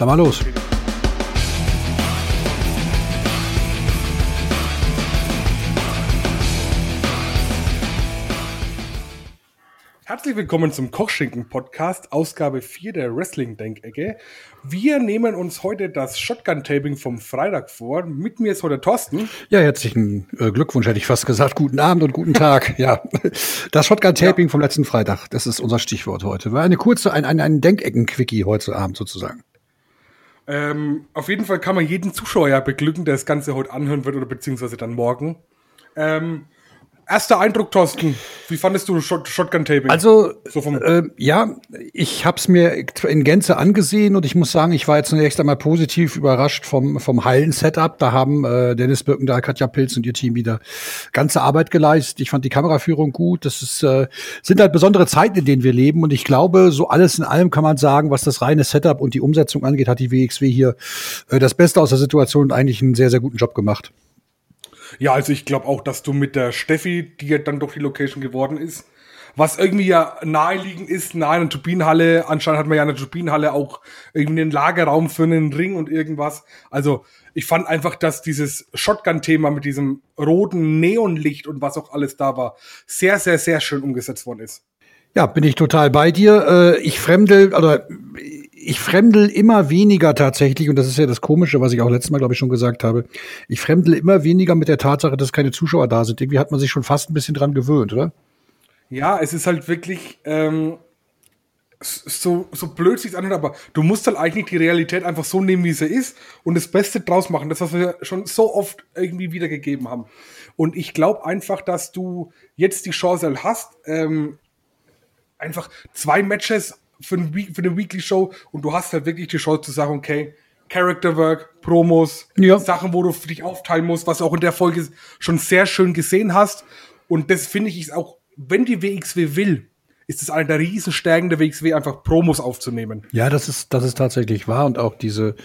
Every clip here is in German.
Dann mal los. Herzlich willkommen zum Kochschinken-Podcast, Ausgabe 4 der Wrestling-Denkecke. Wir nehmen uns heute das Shotgun-Taping vom Freitag vor. Mit mir ist heute Thorsten. Ja, herzlichen äh, Glückwunsch, hätte ich fast gesagt. Guten Abend und guten Tag. ja, das Shotgun-Taping ja. vom letzten Freitag, das ist unser Stichwort heute. War eine kurze, ein, ein, ein Denkecken-Quickie heute Abend sozusagen. Ähm, auf jeden Fall kann man jeden Zuschauer ja beglücken, der das Ganze heute anhören wird oder beziehungsweise dann morgen. Ähm, Erster Eindruck, Thorsten. Wie fandest du Shot Shotgun Taping? Also, so äh, ja, ich habe es mir in Gänze angesehen und ich muss sagen, ich war jetzt zunächst einmal positiv überrascht vom vom Hallen-Setup. Da haben äh, Dennis Birkendahl, Katja Pilz und ihr Team wieder ganze Arbeit geleistet. Ich fand die Kameraführung gut. Das ist, äh, sind halt besondere Zeiten, in denen wir leben und ich glaube, so alles in allem kann man sagen, was das reine Setup und die Umsetzung angeht, hat die WXW hier äh, das Beste aus der Situation und eigentlich einen sehr sehr guten Job gemacht. Ja, also ich glaube auch, dass du mit der Steffi, die ja dann doch die Location geworden ist, was irgendwie ja naheliegend ist, nahe einer Turbinenhalle, anscheinend hat man ja eine Turbinenhalle auch irgendwie einen Lagerraum für einen Ring und irgendwas. Also ich fand einfach, dass dieses Shotgun-Thema mit diesem roten Neonlicht und was auch alles da war, sehr, sehr, sehr schön umgesetzt worden ist. Ja, bin ich total bei dir. Äh, ich fremdel, oder ich fremdel immer weniger tatsächlich, und das ist ja das Komische, was ich auch letztes Mal, glaube ich, schon gesagt habe. Ich fremdel immer weniger mit der Tatsache, dass keine Zuschauer da sind. Irgendwie hat man sich schon fast ein bisschen dran gewöhnt, oder? Ja, es ist halt wirklich ähm, so, so blöd sich anhört, aber du musst halt eigentlich die Realität einfach so nehmen, wie sie ist und das Beste draus machen. Das, was wir schon so oft irgendwie wiedergegeben haben. Und ich glaube einfach, dass du jetzt die Chance halt hast, ähm, einfach zwei Matches für, ein, für eine Weekly Show und du hast halt wirklich die Chance zu sagen, okay, Character Work, Promos, ja. Sachen, wo du für dich aufteilen musst, was du auch in der Folge schon sehr schön gesehen hast. Und das finde ich ist auch, wenn die WXW will, ist es eine der Riesenstärken der WXW, einfach Promos aufzunehmen. Ja, das ist, das ist tatsächlich wahr und auch diese,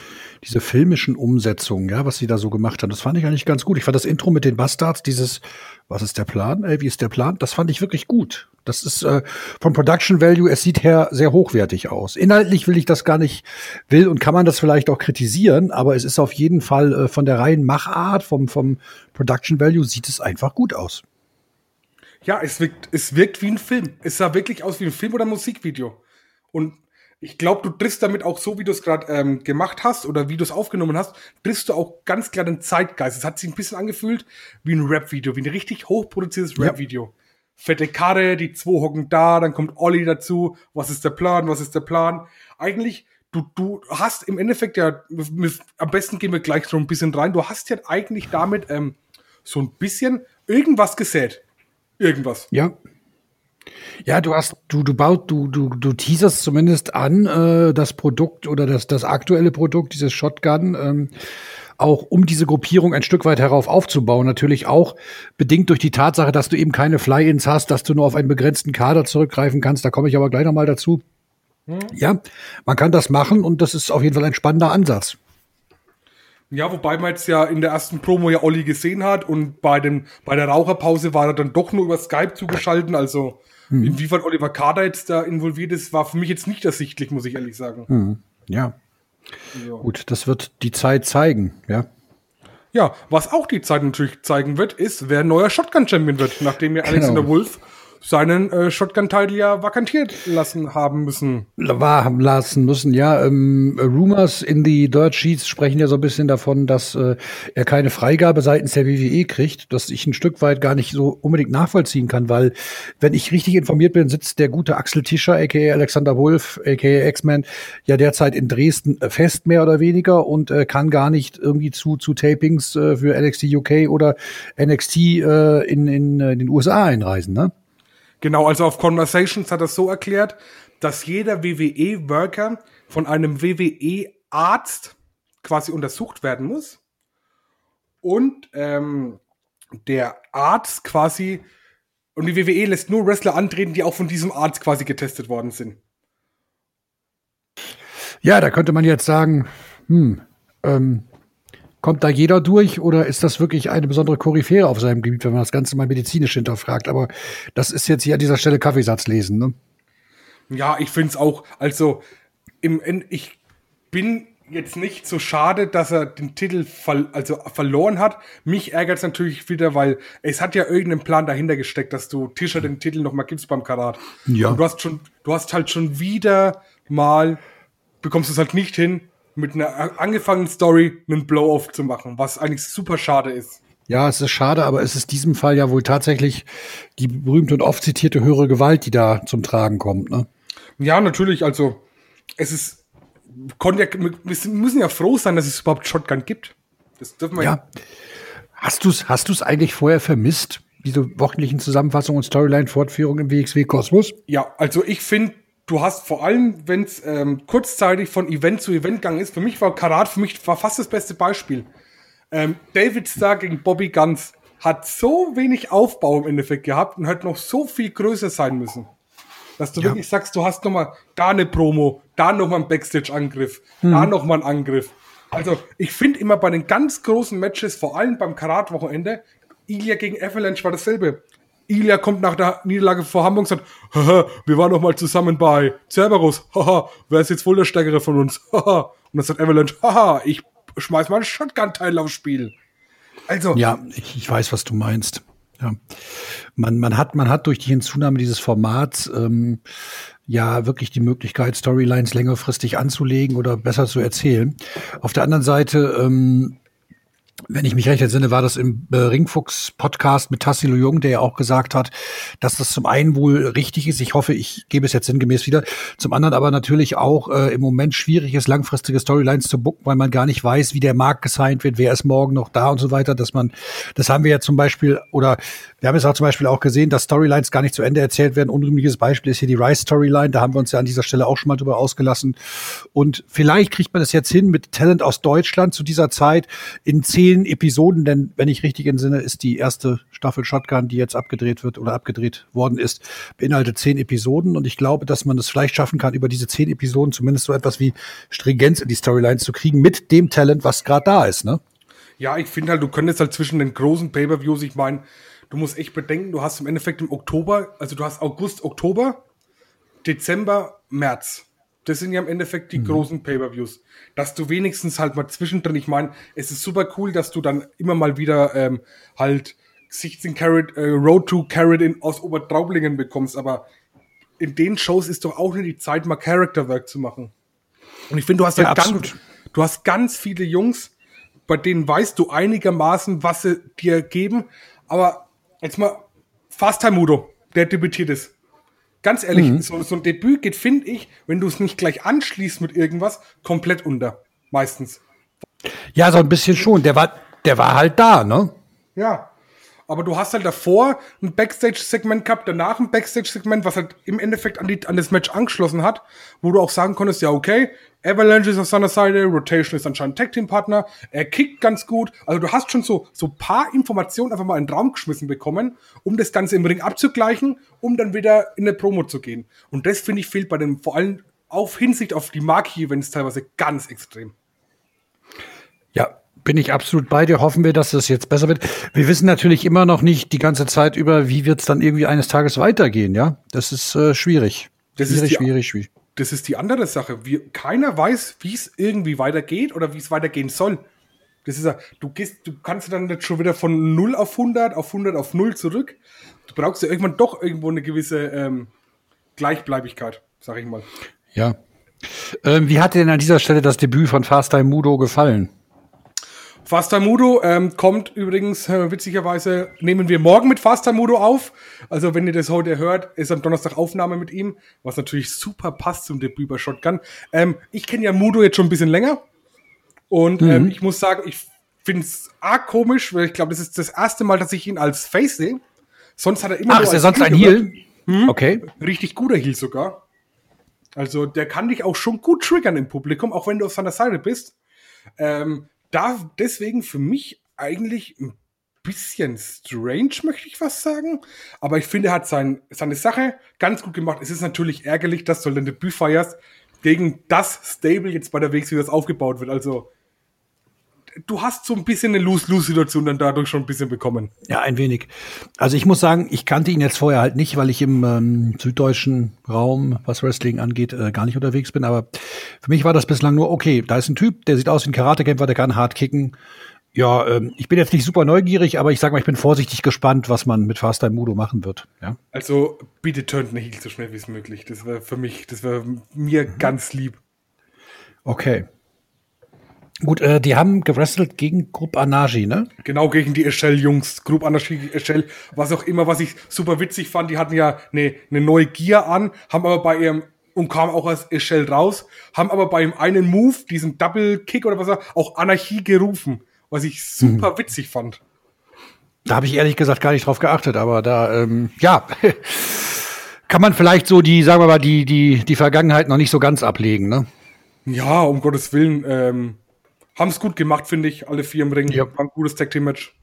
diese filmischen Umsetzungen, ja, was sie da so gemacht haben, das fand ich eigentlich ganz gut. Ich fand das Intro mit den Bastards, dieses, was ist der Plan? Ey, wie ist der Plan? Das fand ich wirklich gut. Das ist äh, vom Production Value, es sieht her sehr hochwertig aus. Inhaltlich will ich das gar nicht, will und kann man das vielleicht auch kritisieren, aber es ist auf jeden Fall äh, von der reinen Machart, vom, vom Production Value sieht es einfach gut aus. Ja, es wirkt, es wirkt wie ein Film. Es sah wirklich aus wie ein Film oder ein Musikvideo. Und ich glaube, du triffst damit auch so, wie du es gerade ähm, gemacht hast oder wie du es aufgenommen hast, triffst du auch ganz klar den Zeitgeist. Es hat sich ein bisschen angefühlt wie ein Rap-Video, wie ein richtig hochproduziertes Rap-Video. Ja. Fette Karre, die zwei hocken da, dann kommt Olli dazu. Was ist der Plan? Was ist der Plan? Eigentlich, du, du hast im Endeffekt ja, am besten gehen wir gleich so ein bisschen rein. Du hast ja eigentlich damit ähm, so ein bisschen irgendwas gesät irgendwas. Ja. Ja, du hast, du, du baut, du, du, du teaserst zumindest an, äh, das Produkt oder das, das aktuelle Produkt, dieses Shotgun, ähm, auch um diese Gruppierung ein Stück weit herauf aufzubauen. Natürlich auch bedingt durch die Tatsache, dass du eben keine Fly-Ins hast, dass du nur auf einen begrenzten Kader zurückgreifen kannst. Da komme ich aber gleich nochmal dazu. Hm. Ja, man kann das machen und das ist auf jeden Fall ein spannender Ansatz. Ja, wobei man jetzt ja in der ersten Promo ja Olli gesehen hat und bei, den, bei der Raucherpause war er dann doch nur über Skype zugeschalten. Also hm. inwiefern Oliver Kader jetzt da involviert ist, war für mich jetzt nicht ersichtlich, muss ich ehrlich sagen. Hm. Ja. Ja. Gut, das wird die Zeit zeigen, ja. Ja, was auch die Zeit natürlich zeigen wird, ist, wer neuer Shotgun-Champion wird, nachdem ja Alexander genau. Wolf seinen äh, Shotgun-Title ja vakantiert lassen haben müssen. War haben lassen müssen, ja. Ähm, Rumors in die Dirt Sheets sprechen ja so ein bisschen davon, dass äh, er keine Freigabe seitens der WWE kriegt, dass ich ein Stück weit gar nicht so unbedingt nachvollziehen kann, weil, wenn ich richtig informiert bin, sitzt der gute Axel Tischer, aka Alexander Wolf, aka X-Man, ja derzeit in Dresden fest, mehr oder weniger, und äh, kann gar nicht irgendwie zu, zu Tapings äh, für NXT UK oder NXT äh, in, in, in äh, den USA einreisen, ne? Genau, also auf Conversations hat er so erklärt, dass jeder WWE-Worker von einem WWE-Arzt quasi untersucht werden muss. Und ähm, der Arzt quasi, und die WWE lässt nur Wrestler antreten, die auch von diesem Arzt quasi getestet worden sind. Ja, da könnte man jetzt sagen, hm, ähm, Kommt da jeder durch oder ist das wirklich eine besondere Koryphäe auf seinem Gebiet, wenn man das Ganze mal medizinisch hinterfragt? Aber das ist jetzt hier an dieser Stelle Kaffeesatz lesen, ne? Ja, ich finde es auch. Also, im, ich bin jetzt nicht so schade, dass er den Titel ver also verloren hat. Mich ärgert es natürlich wieder, weil es hat ja irgendeinen Plan dahinter gesteckt, dass du Tischer den Titel noch mal gibst beim Karat. Ja. Und du hast schon, du hast halt schon wieder mal, bekommst es halt nicht hin, mit einer angefangenen Story einen Blow-off zu machen, was eigentlich super schade ist. Ja, es ist schade, aber es ist in diesem Fall ja wohl tatsächlich die berühmte und oft zitierte höhere Gewalt, die da zum Tragen kommt. Ne? Ja, natürlich. Also es ist ja, wir müssen ja froh sein, dass es überhaupt Shotgun gibt. Das dürfen wir ja. ja. Hast du es hast du's eigentlich vorher vermisst, diese wöchentlichen Zusammenfassungen und Storyline-Fortführungen im WXW Kosmos? Ja, also ich finde, du hast vor allem, wenn es ähm, kurzzeitig von Event zu Event gegangen ist, für mich war Karat für mich war fast das beste Beispiel. Ähm, David Starr gegen Bobby Guns hat so wenig Aufbau im Endeffekt gehabt und hat noch so viel größer sein müssen. Dass du ja. wirklich sagst, du hast noch mal da eine Promo, da noch mal ein Backstage-Angriff, hm. da noch mal ein Angriff. Also ich finde immer bei den ganz großen Matches, vor allem beim Karat-Wochenende, Ilya gegen Avalanche war dasselbe. Ilya kommt nach der Niederlage vor Hamburg und sagt, Haha, wir waren noch mal zusammen bei Cerberus, haha, wer ist jetzt wohl der Stärkere von uns, haha. Und dann sagt Avalanche, haha, ich schmeiß mal einen Shotgun-Teil aufs Spiel. Also. Ja, ich, ich weiß, was du meinst. Ja. Man, man, hat, man hat durch die Hinzunahme dieses Formats ähm, ja wirklich die Möglichkeit, Storylines längerfristig anzulegen oder besser zu erzählen. Auf der anderen Seite ähm, wenn ich mich recht entsinne, war das im äh, Ringfuchs-Podcast mit Tassilo Jung, der ja auch gesagt hat, dass das zum einen wohl richtig ist. Ich hoffe, ich gebe es jetzt sinngemäß wieder. Zum anderen aber natürlich auch äh, im Moment schwierig ist, langfristige Storylines zu booken, weil man gar nicht weiß, wie der Markt gesigned wird, wer ist morgen noch da und so weiter. Dass man, das haben wir ja zum Beispiel, oder wir haben es auch zum Beispiel auch gesehen, dass Storylines gar nicht zu Ende erzählt werden. Unrühmliches Beispiel ist hier die Rice-Storyline. Da haben wir uns ja an dieser Stelle auch schon mal drüber ausgelassen. Und vielleicht kriegt man es jetzt hin mit Talent aus Deutschland zu dieser Zeit in zehn zehn Episoden, denn wenn ich richtig entsinne, ist die erste Staffel Shotgun, die jetzt abgedreht wird oder abgedreht worden ist, beinhaltet zehn Episoden und ich glaube, dass man es vielleicht schaffen kann, über diese zehn Episoden zumindest so etwas wie Stringenz in die Storylines zu kriegen mit dem Talent, was gerade da ist, ne? Ja, ich finde halt, du könntest halt zwischen den großen Pay-Per-Views, ich meine, du musst echt bedenken, du hast im Endeffekt im Oktober, also du hast August, Oktober, Dezember, März. Das sind ja im Endeffekt die mhm. großen Pay-per-Views. Dass du wenigstens halt mal zwischendrin, ich meine, es ist super cool, dass du dann immer mal wieder ähm, halt 16 Carat, äh, Road to Carat in, aus Obertraublingen bekommst, aber in den Shows ist doch auch nicht die Zeit, mal Character-Work zu machen. Und ich finde, du hast ja, halt ganz, du hast ganz viele Jungs, bei denen weißt du einigermaßen, was sie dir geben, aber jetzt mal Fast Time Mudo, der debütiert ist. Ganz ehrlich, mhm. so, so, ein Debüt geht, finde ich, wenn du es nicht gleich anschließt mit irgendwas, komplett unter. Meistens. Ja, so ein bisschen schon. Der war, der war halt da, ne? Ja. Aber du hast halt davor ein Backstage-Segment gehabt, danach ein Backstage-Segment, was halt im Endeffekt an, die, an das Match angeschlossen hat, wo du auch sagen konntest, ja, okay, Avalanche ist auf seiner Seite, Rotation ist anscheinend Tag-Team-Partner, er kickt ganz gut. Also du hast schon so, so paar Informationen einfach mal in den Raum geschmissen bekommen, um das Ganze im Ring abzugleichen, um dann wieder in eine Promo zu gehen. Und das, finde ich, fehlt bei dem, vor allem auf Hinsicht auf die Marquee-Events teilweise ganz extrem. Ja, bin ich absolut bei dir. Hoffen wir, dass das jetzt besser wird. Wir wissen natürlich immer noch nicht die ganze Zeit über, wie wird es dann irgendwie eines Tages weitergehen, ja? Das ist äh, schwierig. Das schwierig, ist die, schwierig, schwierig. Das ist die andere Sache. Wir, keiner weiß, wie es irgendwie weitergeht oder wie es weitergehen soll. Das ist ja, du gehst, du kannst dann nicht schon wieder von 0 auf 100 auf 100 auf 0 zurück. Du brauchst ja irgendwann doch irgendwo eine gewisse ähm, Gleichbleibigkeit, sag ich mal. Ja. Ähm, wie hat dir denn an dieser Stelle das Debüt von Fast Time Mudo gefallen? Fastamudo ähm, kommt übrigens, äh, witzigerweise, nehmen wir morgen mit Fastamudo auf. Also, wenn ihr das heute hört, ist am Donnerstag Aufnahme mit ihm, was natürlich super passt zum Debüt bei Shotgun. Ähm, ich kenne ja Mudo jetzt schon ein bisschen länger. Und ähm, mhm. ich muss sagen, ich finde es arg komisch, weil ich glaube, das ist das erste Mal, dass ich ihn als Face sehe. Sonst hat er immer Ach, ist er sonst ein Heal? Hm? Okay. Richtig guter Heal sogar. Also, der kann dich auch schon gut triggern im Publikum, auch wenn du auf seiner Seite bist. Ähm, da deswegen für mich eigentlich ein bisschen strange, möchte ich was sagen. Aber ich finde, er hat sein, seine Sache ganz gut gemacht. Es ist natürlich ärgerlich, dass du dein Debüt feierst gegen das Stable jetzt bei der WXW, das aufgebaut wird. Also, du hast so ein bisschen eine Lose-Lose-Situation dann dadurch schon ein bisschen bekommen. Ja, ein wenig. Also ich muss sagen, ich kannte ihn jetzt vorher halt nicht, weil ich im ähm, süddeutschen Raum, was Wrestling angeht, äh, gar nicht unterwegs bin. Aber für mich war das bislang nur, okay, da ist ein Typ, der sieht aus wie ein Karatekämpfer, der kann hart kicken. Ja, ähm, ich bin jetzt nicht super neugierig, aber ich sag mal, ich bin vorsichtig gespannt, was man mit Fast Time Mudo machen wird. Ja? Also bitte turnt Heel so schnell wie es möglich. Das wäre für mich, das wäre mir mhm. ganz lieb. Okay. Gut, äh, die haben gewrestelt gegen Group Anagi, ne? Genau, gegen die Echelle-Jungs. Group Anagi, Echelle, was auch immer, was ich super witzig fand. Die hatten ja eine, eine neue Gear an, haben aber bei ihrem und kamen auch als Echelle raus, haben aber bei dem einen Move, diesen Double Kick oder was auch Anarchie gerufen was ich super hm. witzig fand. Da habe ich ehrlich gesagt gar nicht drauf geachtet, aber da, ähm, ja, kann man vielleicht so die, sagen wir mal, die, die, die Vergangenheit noch nicht so ganz ablegen, ne? Ja, um Gottes Willen. Ähm, haben es gut gemacht, finde ich, alle vier im Ring. Ja. War ein gutes Tag Team Match.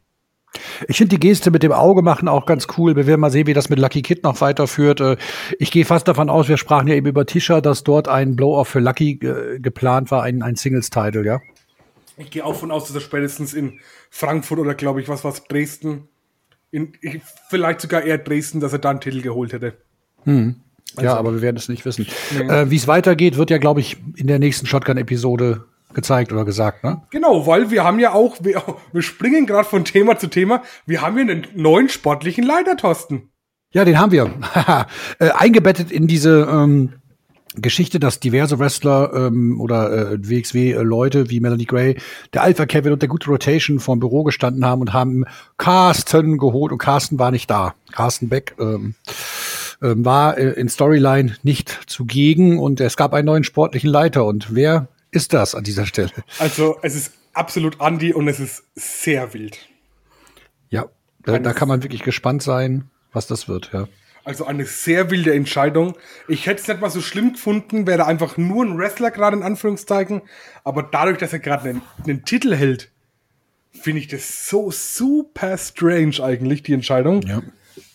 Ich finde die Geste mit dem Auge machen auch ganz cool. Wir werden mal sehen, wie das mit Lucky Kid noch weiterführt. Äh, ich gehe fast davon aus, wir sprachen ja eben über Tisha, dass dort ein Blow-Off für Lucky äh, geplant war, ein, ein Singles-Title, ja? Ich gehe auch von aus, dass er spätestens in Frankfurt oder glaube ich, was was Dresden, in, vielleicht sogar eher Dresden, dass er da einen Titel geholt hätte. Hm. Also, ja, aber wir werden es nicht wissen. Nee. Äh, Wie es weitergeht, wird ja, glaube ich, in der nächsten Shotgun-Episode gezeigt oder gesagt, ne? Genau, weil wir haben ja auch, wir, wir springen gerade von Thema zu Thema, wir haben ja einen neuen sportlichen Leiter, Thorsten. Ja, den haben wir. äh, eingebettet in diese ähm, Geschichte, dass diverse Wrestler ähm, oder äh, WXW-Leute wie Melanie Gray, der Alpha Kevin und der gute Rotation vorm Büro gestanden haben und haben Carsten geholt und Carsten war nicht da. Carsten Beck ähm, ähm, war äh, in Storyline nicht zugegen und es gab einen neuen sportlichen Leiter. Und wer ist das an dieser Stelle? Also es ist absolut Andy und es ist sehr wild. Ja, da, da kann man wirklich gespannt sein, was das wird, ja. Also eine sehr wilde Entscheidung. Ich hätte es nicht mal so schlimm gefunden, wäre einfach nur ein Wrestler gerade in Anführungszeichen. Aber dadurch, dass er gerade einen, einen, Titel hält, finde ich das so super strange eigentlich, die Entscheidung. Ja.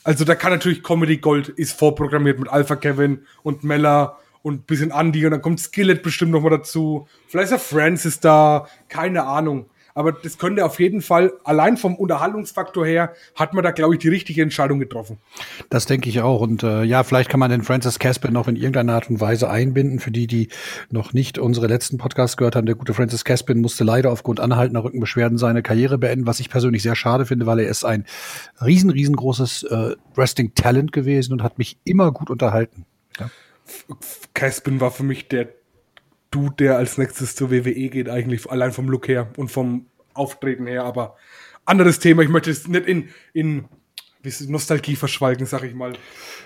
Also da kann natürlich Comedy Gold ist vorprogrammiert mit Alpha Kevin und Mella und bisschen Andy und dann kommt Skillet bestimmt noch mal dazu. Vielleicht ist ja Francis da, keine Ahnung aber das könnte auf jeden Fall, allein vom Unterhaltungsfaktor her, hat man da, glaube ich, die richtige Entscheidung getroffen. Das denke ich auch. Und äh, ja, vielleicht kann man den Francis Caspin noch in irgendeiner Art und Weise einbinden. Für die, die noch nicht unsere letzten Podcasts gehört haben, der gute Francis Caspin musste leider aufgrund anhaltender Rückenbeschwerden seine Karriere beenden, was ich persönlich sehr schade finde, weil er ist ein riesen, riesengroßes äh, Wrestling-Talent gewesen und hat mich immer gut unterhalten. Ja. Caspin war für mich der Dude, der als nächstes zur WWE geht, eigentlich allein vom Look her und vom Auftreten her, aber anderes Thema. Ich möchte es nicht in, in Nostalgie verschweigen, sag ich mal.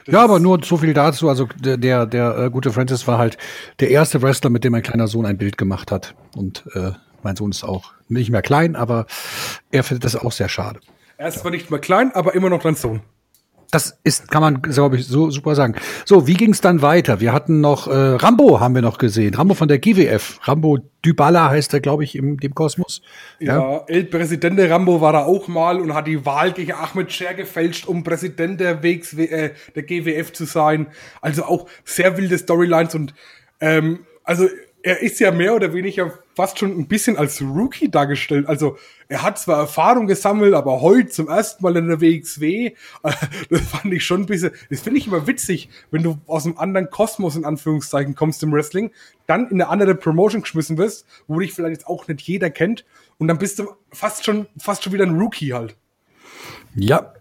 Das ja, aber nur so viel dazu. Also der, der, der äh, gute Francis war halt der erste Wrestler, mit dem mein kleiner Sohn ein Bild gemacht hat. Und äh, mein Sohn ist auch nicht mehr klein, aber er findet das auch sehr schade. Er ist zwar nicht mehr klein, aber immer noch dein Sohn. Das ist, kann man, glaube ich, so super sagen. So, wie ging es dann weiter? Wir hatten noch äh, Rambo, haben wir noch gesehen. Rambo von der GWF. Rambo Dybala heißt er, glaube ich, im dem Kosmos. Ja, ja El Presidente Rambo war da auch mal und hat die Wahl gegen Ahmed Scher gefälscht, um Präsident der, WX, äh, der GWF zu sein. Also auch sehr wilde Storylines und ähm, also er ist ja mehr oder weniger fast schon ein bisschen als Rookie dargestellt. Also er hat zwar Erfahrung gesammelt, aber heute zum ersten Mal in der WXW, das fand ich schon ein bisschen, das finde ich immer witzig, wenn du aus einem anderen Kosmos in Anführungszeichen kommst im Wrestling, dann in eine andere Promotion geschmissen wirst, wo dich vielleicht jetzt auch nicht jeder kennt und dann bist du fast schon, fast schon wieder ein Rookie halt. Ja.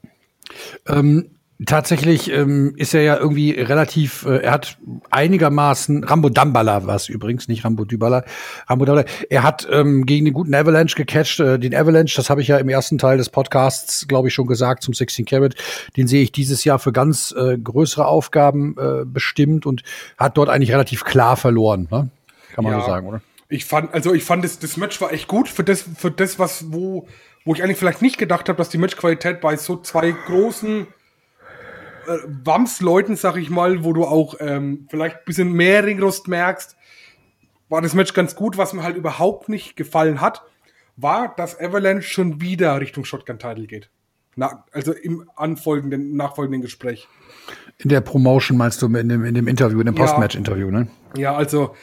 Ähm, Tatsächlich ähm, ist er ja irgendwie relativ, äh, er hat einigermaßen, Rambo Dambala war es übrigens, nicht Rambo Dybala, Rambo Dambala, er hat ähm, gegen den guten Avalanche gecatcht, äh, den Avalanche, das habe ich ja im ersten Teil des Podcasts, glaube ich, schon gesagt, zum 16 Carat, den sehe ich dieses Jahr für ganz äh, größere Aufgaben äh, bestimmt und hat dort eigentlich relativ klar verloren, ne? kann man ja, so sagen, oder? Ich fand, also ich fand, das, das Match war echt gut für das, für das, was, wo, wo ich eigentlich vielleicht nicht gedacht habe, dass die Matchqualität bei so zwei großen Wams-Leuten, sag ich mal, wo du auch ähm, vielleicht ein bisschen mehr Ringrost merkst, war das Match ganz gut. Was mir halt überhaupt nicht gefallen hat, war, dass Avalanche schon wieder Richtung Shotgun-Title geht. Na, also im anfolgenden, nachfolgenden Gespräch. In der Promotion meinst du, in dem, in dem Interview, in dem Postmatch-Interview, ne? Ja, also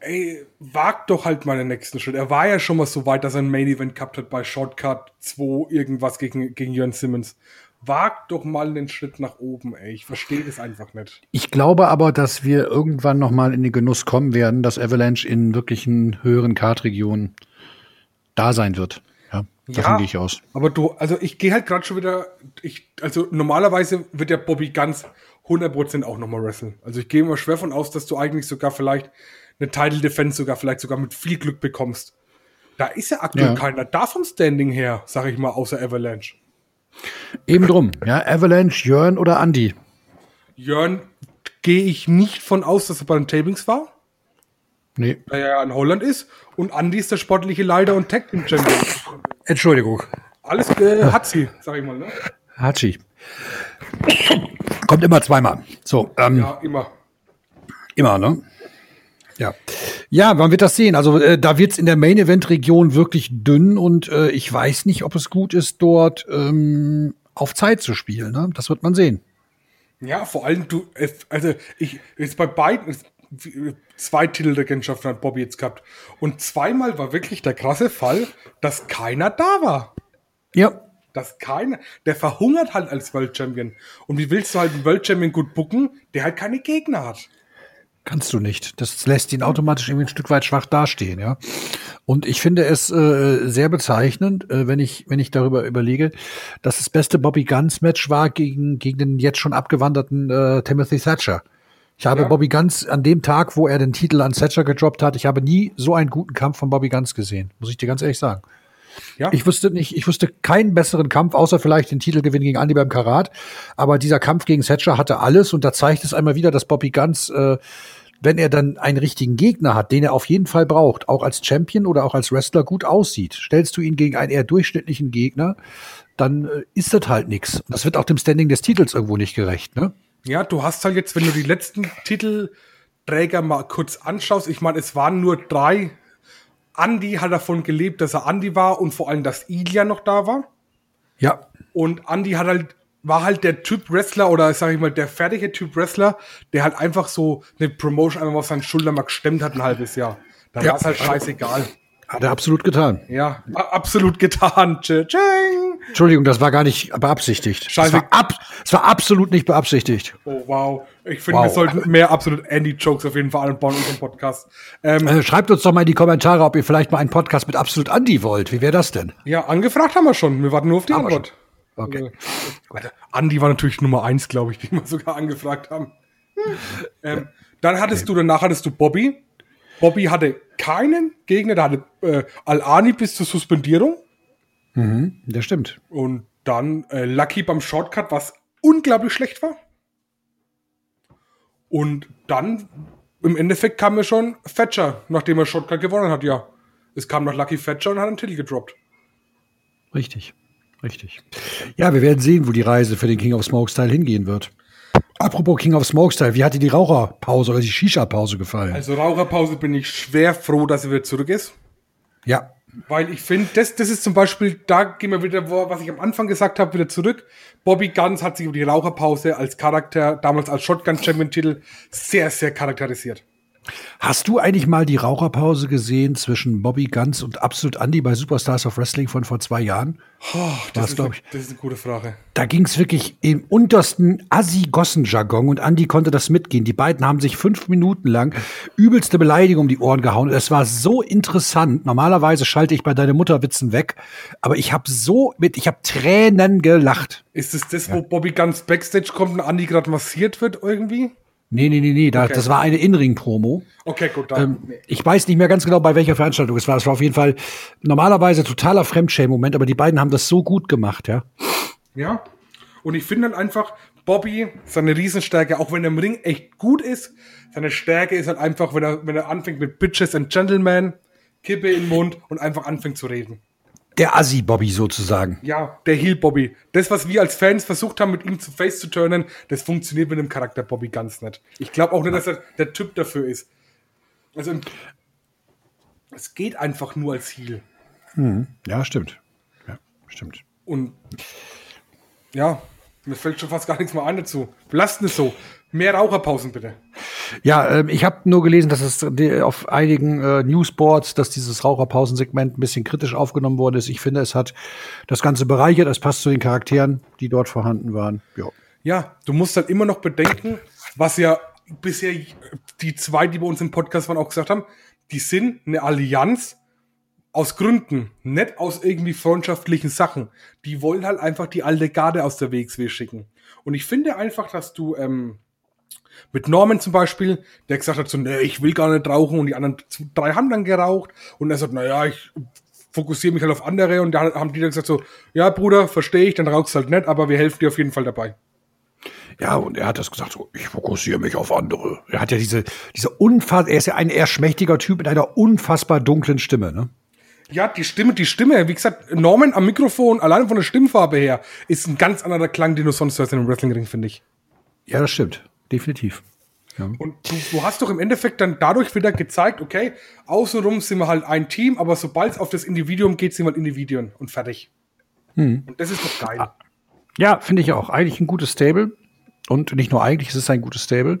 ey, wagt doch halt mal den nächsten Schritt. Er war ja schon mal so weit, dass er ein Main Event gehabt hat bei Shortcut 2 irgendwas gegen, gegen Jörn Simmons. Wagt doch mal den Schritt nach oben, ey. Ich verstehe das einfach nicht. Ich glaube aber, dass wir irgendwann noch mal in den Genuss kommen werden, dass Avalanche in wirklichen höheren Kartregionen da sein wird. Ja, davon Ja, gehe ich aus. Aber du, also ich gehe halt gerade schon wieder, ich, also normalerweise wird der Bobby ganz 100% auch nochmal wresteln. Also ich gehe immer schwer von aus, dass du eigentlich sogar vielleicht eine Title Defense sogar vielleicht sogar mit viel Glück bekommst. Da ist ja aktuell Ja. keiner da vom Standing her, sag ich mal, außer Avalanche. Eben drum. Ja, Avalanche, Jörn oder Andy. Jörn gehe ich nicht von aus, dass er bei den Tapings war, Nee. da er ja in Holland ist. Und Andy ist der sportliche Leiter und Tag Team Champion. Entschuldigung. Alles äh, hat sie, sag ich mal. Ne? Hachi. Kommt immer zweimal. So, ähm, Ja, immer. immer, ne? Ja. Ja, man wird das sehen. Also äh, da wird's in der Main-Event-Region wirklich dünn und äh, ich weiß nicht, ob es gut ist, dort ähm, auf Zeit zu spielen. Ne? Das wird man sehen. Ja, vor allem du, es- also ich, jetzt bei beiden, zwei Titelregentschaften hat Bobby jetzt gehabt. Und zweimal war wirklich der krasse Fall, dass keiner da war. Ja. Dass keiner, der verhungert halt als World Champion. Und wie willst du halt einen World Champion gut bucken, der halt keine Gegner hat? Kannst du nicht. Das lässt ihn automatisch irgendwie ein Stück weit schwach dastehen, ja. Und ich finde es äh, sehr bezeichnend, äh, wenn ich wenn ich darüber überlege, dass das beste Bobby Guns Match war gegen gegen den jetzt schon abgewanderten äh, Timothy Thatcher. Ich habe Ja. Bobby Guns an dem Tag, wo er den Titel an Thatcher gedroppt hat, ich habe nie so einen guten Kampf von Bobby Guns gesehen, muss ich dir ganz ehrlich sagen. Ja, Ich wüsste nicht, ich wüsste keinen besseren Kampf, außer vielleicht den Titelgewinn gegen Andy beim Karat. Aber dieser Kampf gegen Thatcher hatte alles und da zeigt es einmal wieder, dass Bobby Guns, äh, wenn er dann einen richtigen Gegner hat, den er auf jeden Fall braucht, auch als Champion oder auch als Wrestler gut aussieht. Stellst du ihn gegen einen eher durchschnittlichen Gegner, dann äh, ist das halt. Und Das wird auch dem Standing des Titels irgendwo nicht gerecht, ne? ja, du hast halt jetzt, wenn du die letzten Titelträger mal kurz anschaust, ich meine, es waren nur drei. Andy hat davon gelebt, dass er Andy war und vor allem, dass Ilya noch da war. Ja. Und Andy hat halt, war halt der Typ Wrestler oder sag ich mal, der fertige Typ Wrestler, der halt einfach so eine Promotion einfach auf seinen Schultern mal gestemmt hat ein halbes Jahr. Da Ja. war es halt scheißegal. Hat er absolut getan. Ja, absolut getan. Tsching. Entschuldigung, das war gar nicht beabsichtigt. Das Scheiße. war, ab, das war absolut nicht beabsichtigt. Oh, wow. Ich finde, Wow. wir sollten mehr absolut Andy-Jokes auf jeden Fall anbauen in unserem Podcast. Ähm, Äh, schreibt uns doch mal in die Kommentare, ob ihr vielleicht mal einen Podcast mit absolut Andy wollt. Wie wäre das denn? ja, angefragt haben wir schon. Wir warten nur auf die Haben Antwort. Okay. Warte, Andi war natürlich Nummer eins, glaube ich, die wir sogar angefragt haben. ähm, dann hattest du, danach hattest du Bobby. Bobby hatte keinen Gegner, der hatte äh, Al-Ani bis zur Suspendierung. Das stimmt. Und dann äh, Lucky beim Shortcut, was unglaublich schlecht war. Und dann im Endeffekt kam mir schon Thatcher, nachdem er Shortcut gewonnen hat, ja. Es kam noch Lucky Thatcher und hat einen Titel gedroppt. Richtig. Richtig. Ja, wir werden sehen, wo die Reise für den King of Smokestyle hingehen wird. Apropos King of Smokestyle, wie hat dir die Raucherpause oder die Shisha-Pause gefallen? Also Raucherpause bin ich schwer froh, dass er wieder zurück ist. ja. Weil ich finde, das, das ist zum Beispiel, da gehen wir wieder, was ich am Anfang gesagt habe, wieder zurück. Bobby Guns hat sich über die Raucherpause als Charakter, damals als Shotgun-Champion-Titel, sehr, sehr charakterisiert. Hast du eigentlich mal die Raucherpause gesehen zwischen Bobby Guns und Absolut Andy bei Superstars of Wrestling von vor zwei Jahren? Oh, das, ist, ich? das ist eine gute Frage. Da ging es wirklich im untersten Assi-Gossen-Jargon und Andy konnte das mitgehen. Die beiden haben sich fünf Minuten lang übelste Beleidigung um die Ohren gehauen. Es war so interessant. Normalerweise schalte ich bei deine Mutterwitzen weg, aber ich habe so mit, ich habe Tränen gelacht. Ist es das, wo Bobby Guns Backstage kommt und Andy gerade massiert wird irgendwie? Nee, nee, nee, nee, da, Okay. das war eine Inring-Promo. Okay, gut, dann. Ähm, ich weiß nicht mehr ganz genau, bei welcher Veranstaltung es war. Es war auf jeden Fall normalerweise totaler Fremdschämen-Moment, aber die beiden haben das so gut gemacht, ja. Ja. Und ich finde dann einfach, Bobby, seine Riesenstärke, auch wenn er im Ring echt gut ist, seine Stärke ist halt einfach, wenn er, wenn er anfängt mit Bitches and Gentlemen, Kippe in den Mund und einfach anfängt zu reden. Der Assi-Bobby sozusagen. Ja, der Heel Bobby. Das, was wir als Fans versucht haben, mit ihm zu face zu turnen, das funktioniert mit dem Charakter Bobby ganz nicht. Ich glaube auch nicht, dass er der Typ dafür ist. Also, es geht einfach nur als Heel. Ja, stimmt. Ja, stimmt. Und ja, mir fällt schon fast gar nichts mehr ein dazu. Lasst es so. Mehr Raucherpausen bitte. Ja, ähm, ich habe nur gelesen, dass es auf einigen äh, Newsboards, dass dieses Raucherpausensegment ein bisschen kritisch aufgenommen worden ist. Ich finde, es hat das Ganze bereichert. Es passt zu den Charakteren, die dort vorhanden waren. Ja, ja du musst halt immer noch bedenken, was ja bisher die zwei, die bei uns im Podcast waren, auch gesagt haben, die sind eine Allianz aus Gründen, nicht aus irgendwie freundschaftlichen Sachen. Die wollen halt einfach die alte Garde aus der WXW schicken. Und ich finde einfach, dass du ähm, mit Norman zum Beispiel, der gesagt hat so, nee, ich will gar nicht rauchen und die anderen drei haben dann geraucht und er sagt, naja, ich fokussiere mich halt auf andere und da haben die dann gesagt so, ja Bruder, verstehe ich, dann rauchst halt nicht, aber wir helfen dir auf jeden Fall dabei. Ja, und er hat das gesagt, so, ich fokussiere mich auf andere. Er hat ja diese, diese unfassbar, er ist ja ein eher schmächtiger Typ mit einer unfassbar dunklen Stimme, ne? Ja, die Stimme, die Stimme, wie gesagt, Norman am Mikrofon, allein von der Stimmfarbe her, ist ein ganz anderer Klang, den du sonst hörst in einem Wrestlingring, finde ich. Ja, das stimmt. Definitiv. Ja. Und du, du, hast doch im Endeffekt dann dadurch wieder gezeigt, okay, außenrum sind wir halt ein Team, aber sobald es auf das Individuum geht, sind wir halt Individuen und fertig. Hm. Und das ist doch geil. Ja, finde ich auch. Eigentlich ein gutes Stable. Und nicht nur eigentlich, es ist ein gutes Stable.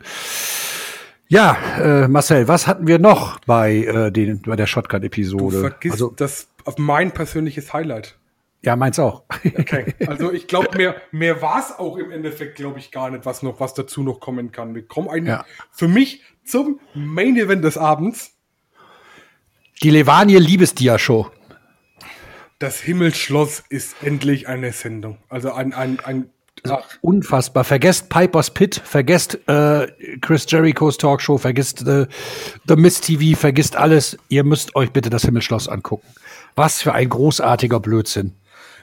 Ja, äh, Marcel, was hatten wir noch bei, äh, den, bei der Shotgun-Episode? Du vergisst also, das auf mein persönliches Highlight. Ja, meins auch. okay, also ich glaube, mehr, mehr war es auch im Endeffekt, glaube ich, gar nicht, was noch, was dazu noch kommen kann. Wir kommen eigentlich ja. für mich zum Main Event des Abends. Die Levanie Liebesdia-Show. Das Himmelsschloss ist endlich eine Sendung. Also ein, ein, ein also unfassbar. Vergesst Piper's Pit, vergesst äh, Chris Jerichos Talkshow, vergesst äh, The Miss TV, vergesst alles. Ihr müsst euch bitte das Himmelschloss angucken. Was für ein großartiger Blödsinn.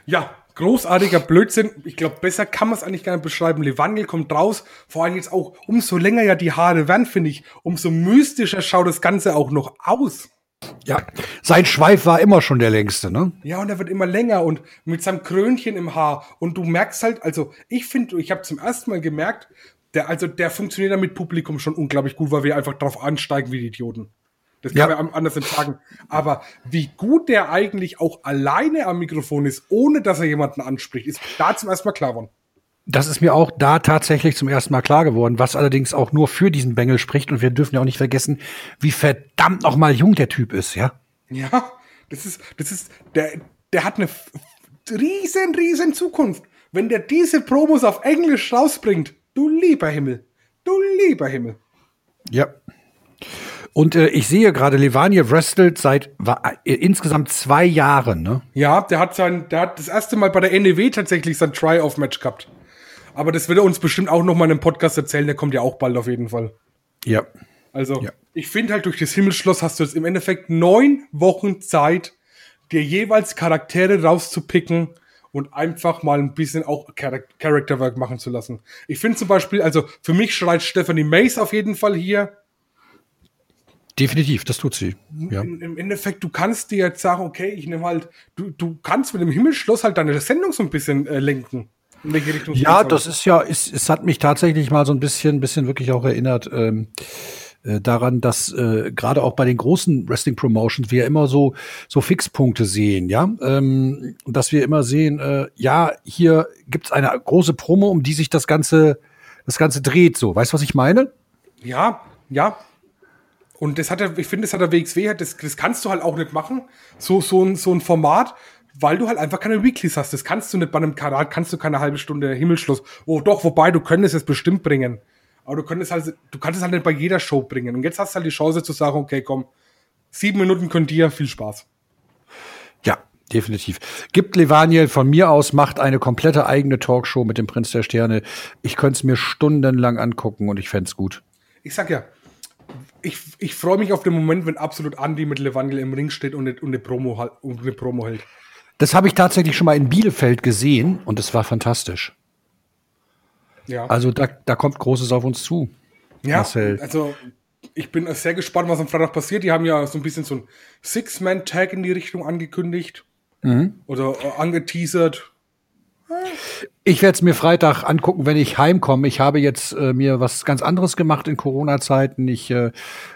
Ja, großartiger Blödsinn. Ich glaube, besser kann man es eigentlich gar nicht beschreiben. Levangel kommt raus. Vor allem jetzt auch, umso länger ja die Haare werden, finde ich, umso mystischer schaut das Ganze auch noch aus. Ja, sein Schweif war immer schon der längste, ne? Ja, und er wird immer länger und mit seinem Krönchen im Haar. Und du merkst halt, also ich finde, ich habe zum ersten Mal gemerkt, der, also der funktioniert dann mit Publikum schon unglaublich gut, weil wir einfach drauf ansteigen wie die Idioten. Das kann ja. man anders nicht sagen. Aber wie gut der eigentlich auch alleine am Mikrofon ist, ohne dass er jemanden anspricht, ist da zum ersten Mal klar geworden. Das ist mir auch da tatsächlich zum ersten Mal klar geworden, was allerdings auch nur für diesen Bengel spricht. Und wir dürfen ja auch nicht vergessen, wie verdammt noch mal jung der Typ ist, ja? Ja, das ist, das ist, der, der hat eine riesen, riesen Zukunft. Wenn der diese Promos auf Englisch rausbringt, du lieber Himmel, du lieber Himmel. Ja. Und äh, ich sehe gerade, Levania wrestelt seit war, äh, insgesamt zwei Jahren, ne? Ja, der hat sein, der hat das erste Mal bei der NEW tatsächlich sein Try-Off-Match gehabt. Aber das wird er uns bestimmt auch noch mal in einem Podcast erzählen. Der kommt ja auch bald auf jeden Fall. Ja. Also, ja. ich finde halt, durch das Himmelsschloss hast du jetzt im Endeffekt neun Wochen Zeit, dir jeweils Charaktere rauszupicken und einfach mal ein bisschen auch Charakterwork machen zu lassen. Ich finde zum Beispiel, also für mich schreit Stephanie Mace auf jeden Fall hier. Definitiv, das tut sie. Ja. Im Endeffekt, du kannst dir jetzt sagen, okay, ich nehme halt, du, du kannst mit dem Himmelsschloss halt deine Sendung so ein bisschen äh, lenken. In welche Richtung ja, das ist ja, ist, es hat mich tatsächlich mal so ein bisschen, bisschen wirklich auch erinnert ähm, äh, daran, dass äh, gerade auch bei den großen Wrestling Promotions wir immer so so Fixpunkte sehen, ja, ähm, dass wir immer sehen, äh, ja, hier gibt's eine große Promo, um die sich das ganze das ganze dreht, so, weißt du, was ich meine? Ja, ja, und das hat er, ich finde, das hat der WXW, das, das kannst du halt auch nicht machen. So, so ein, so ein Format, weil du halt einfach keine Weeklies hast. Das kannst du nicht bei einem Karat, kannst du keine halbe Stunde Himmelschluss. Oh, doch, wobei, du könntest es bestimmt bringen. Aber du könntest halt, du kannst es halt nicht bei jeder Show bringen. Und jetzt hast du halt die Chance zu sagen, okay, komm, sieben Minuten könnt ihr, viel Spaß. Ja, definitiv. Gibt Levaniel von mir aus, macht eine komplette eigene Talkshow mit dem Prinz der Sterne. Ich könnte es mir stundenlang angucken und ich fände es gut. Ich sag ja, ich, ich freue mich auf den Moment, wenn absolut Andy mit Levangel im Ring steht und eine, und eine, Promo, und eine Promo hält. Das habe ich tatsächlich schon mal in Bielefeld gesehen und es war fantastisch. Ja. Also da, da kommt Großes auf uns zu. Ja, Marcel. also ich bin sehr gespannt, was am Freitag passiert. Die haben ja so ein bisschen so ein Six-Man-Tag in die Richtung angekündigt. Mhm. Oder äh, angeteasert. Ich werde es mir Freitag angucken, wenn ich heimkomme. Ich habe jetzt äh, mir was ganz anderes gemacht in Corona-Zeiten. Ich äh,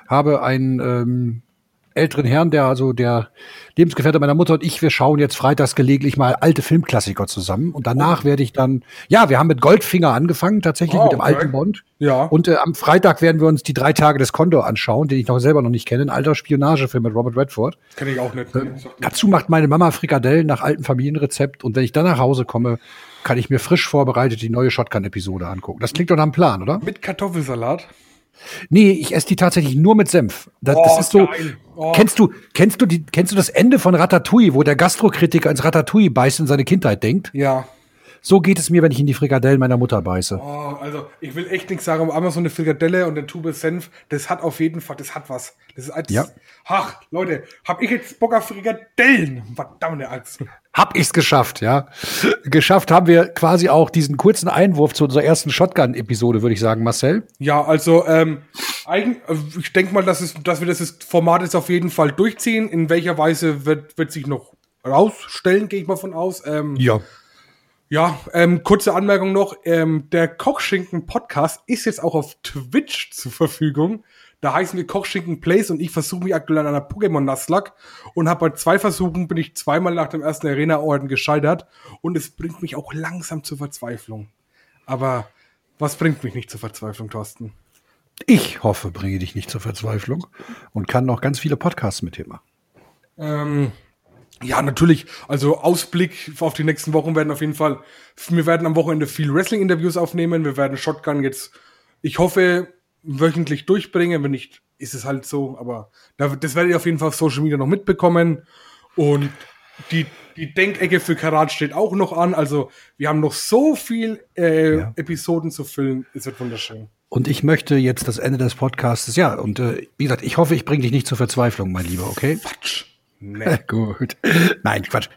habe ein ähm, älteren Herrn, der also der Lebensgefährte meiner Mutter und ich, wir schauen jetzt freitags gelegentlich mal alte Filmklassiker zusammen. Und danach oh. werde ich dann, ja, wir haben mit Goldfinger angefangen, tatsächlich oh, mit dem okay. alten Bond. Ja. Und äh, am Freitag werden wir uns die drei Tage des Condor anschauen, den ich noch selber noch nicht kenne. Ein alter Spionagefilm mit Robert Redford. Kenne ich auch nicht. Äh, dazu macht meine Mama Frikadellen nach altem Familienrezept. Und wenn ich dann nach Hause komme, kann ich mir frisch vorbereitet die neue Shotgun-Episode angucken. Das klingt doch nach einem Plan, oder? Mit Kartoffelsalat? Nee, ich esse die tatsächlich nur mit Senf. Das, oh, das ist so. Oh. Kennst du, kennst du die, kennst du das Ende von Ratatouille, wo der Gastrokritiker ins Ratatouille beißt und seine Kindheit denkt? Ja. So geht es mir, wenn ich in die Frikadellen meiner Mutter beiße. Oh, also ich will echt nichts sagen, aber einmal so eine Frikadelle und eine Tube Senf, das hat auf jeden Fall, das hat was. Das ist als, ja. Ach, Leute, hab ich jetzt Bock auf Frikadellen? Verdammte Angst. Hab ich's geschafft, ja. Geschafft haben wir quasi auch diesen kurzen Einwurf zu unserer ersten Shotgun-Episode, würde ich sagen, Marcel. Ja, also ähm, eigen, äh, ich denke mal, dass, es, dass wir das Format jetzt auf jeden Fall durchziehen. In welcher Weise wird, wird sich noch rausstellen, gehe ich mal von aus. Ähm, ja. Ja, ähm, kurze Anmerkung noch. Ähm, der Kochschinken-Podcast ist jetzt auch auf Twitch zur Verfügung. Da heißen wir Kochschinken Plays und ich versuche mich aktuell an einer Pokémon Nuzlocke und habe bei zwei Versuchen bin ich zweimal nach dem ersten Arena-Orden gescheitert und es bringt mich auch langsam zur Verzweiflung. Aber was bringt mich nicht zur Verzweiflung, Thorsten? Ich hoffe, bringe dich nicht zur Verzweiflung und kann noch ganz viele Podcasts mit dir machen. Ähm, ja, natürlich. Also Ausblick auf die nächsten Wochen werden auf jeden Fall. Wir werden am Wochenende viel Wrestling-Interviews aufnehmen. Wir werden Shotgun jetzt, ich hoffe, wöchentlich durchbringen. Wenn nicht, ist es halt so. Aber das werdet ihr auf jeden Fall auf Social Media noch mitbekommen. Und die, die Denkecke für Karat steht auch noch an. Also wir haben noch so viel äh, ja. Episoden zu füllen. Es wird wunderschön. Und ich möchte jetzt das Ende des Podcasts, ja, und äh, wie gesagt, ich hoffe, ich bringe dich nicht zur Verzweiflung, mein Lieber, okay? Quatsch. Nee. Gut. Nein, Quatsch.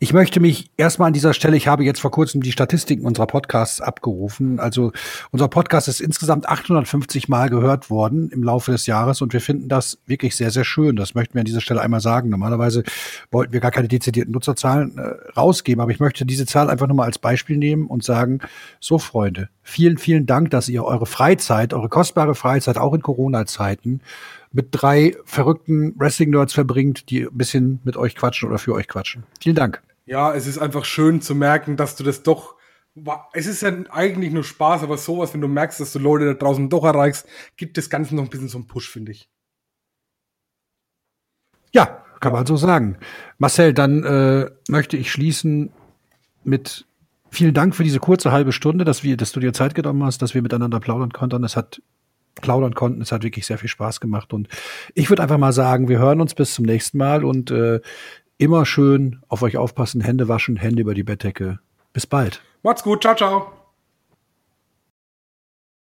Ich möchte mich erstmal an dieser Stelle, ich habe jetzt vor kurzem die Statistiken unserer Podcasts abgerufen. Also unser Podcast ist insgesamt 850 Mal gehört worden im Laufe des Jahres und wir finden das wirklich sehr, sehr schön. Das möchten wir an dieser Stelle einmal sagen. Normalerweise wollten wir gar keine dezidierten Nutzerzahlen äh, rausgeben, aber ich möchte diese Zahl einfach nur mal als Beispiel nehmen und sagen, so Freunde, vielen, vielen Dank, dass ihr eure Freizeit, eure kostbare Freizeit auch in Corona-Zeiten mit drei verrückten Wrestling-Nerds verbringt, die ein bisschen mit euch quatschen oder für euch quatschen. Vielen Dank. Ja, es ist einfach schön zu merken, dass du das doch. Es ist ja eigentlich nur Spaß, aber sowas, wenn du merkst, dass du Leute da draußen doch erreichst, gibt das Ganze noch ein bisschen so einen Push, finde ich. Ja, kann man so sagen. Marcel, dann äh, möchte ich schließen mit vielen Dank für diese kurze halbe Stunde, dass wir, dass du dir Zeit genommen hast, dass wir miteinander plaudern konnten. Es hat plaudern konnten. Es hat wirklich sehr viel Spaß gemacht. Und ich würde einfach mal sagen, wir hören uns bis zum nächsten Mal und äh, immer schön auf euch aufpassen, Hände waschen, Hände über die Bettdecke. Bis bald. Macht's gut. Ciao, ciao.